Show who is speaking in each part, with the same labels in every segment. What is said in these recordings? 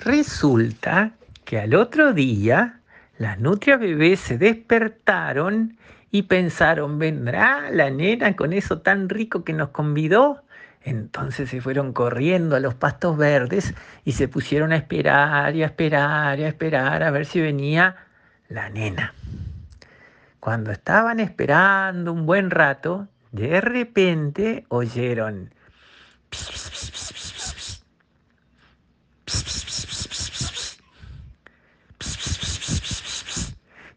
Speaker 1: Resulta que al otro día las nutrias bebés se despertaron y pensaron, ¿vendrá la nena con eso tan rico que nos convidó? Entonces se fueron corriendo a los pastos verdes y se pusieron a esperar y a esperar y a esperar a ver si venía la nena. Cuando estaban esperando un buen rato, de repente oyeron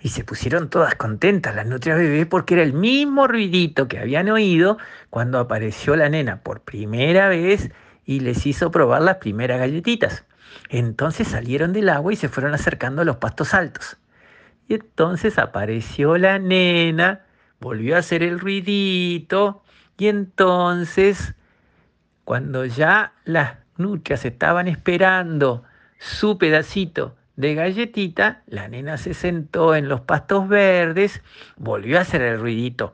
Speaker 1: y se pusieron todas contentas las nutrias bebé porque era el mismo ruidito que habían oído cuando apareció la nena por primera vez y les hizo probar las primeras galletitas. Entonces salieron del agua y se fueron acercando a los pastos altos. Y entonces apareció la nena, volvió a hacer el ruidito y entonces cuando ya las nutrias estaban esperando su pedacito de galletita, la nena se sentó en los pastos verdes, volvió a hacer el ruidito.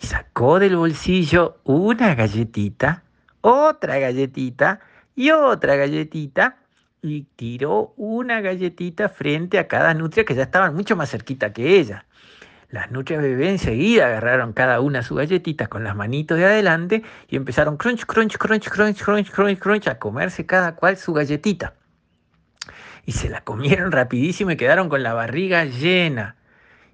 Speaker 1: Y sacó del bolsillo una galletita, otra galletita y otra galletita y tiró una galletita frente a cada nutria que ya estaban mucho más cerquita que ella. Las nutrias bebé enseguida agarraron cada una su galletita con las manitos de adelante y empezaron crunch, crunch, crunch, crunch, crunch, crunch, crunch a comerse cada cual su galletita. Y se la comieron rapidísimo y quedaron con la barriga llena.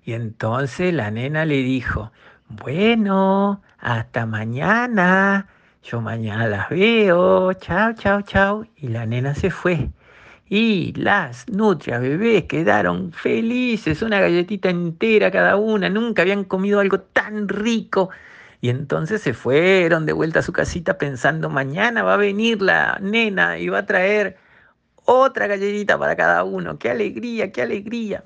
Speaker 1: Y entonces la nena le dijo, bueno, hasta mañana. Yo mañana las veo. Chao, chao, chao. Y la nena se fue. Y las nutrias bebés quedaron felices, una galletita entera cada una, nunca habían comido algo tan rico. Y entonces se fueron de vuelta a su casita pensando, mañana va a venir la nena y va a traer otra galletita para cada uno. ¡Qué alegría, qué alegría!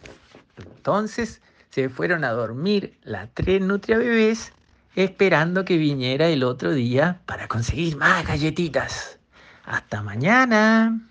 Speaker 1: Entonces se fueron a dormir las tres nutrias bebés esperando que viniera el otro día para conseguir más galletitas. Hasta mañana.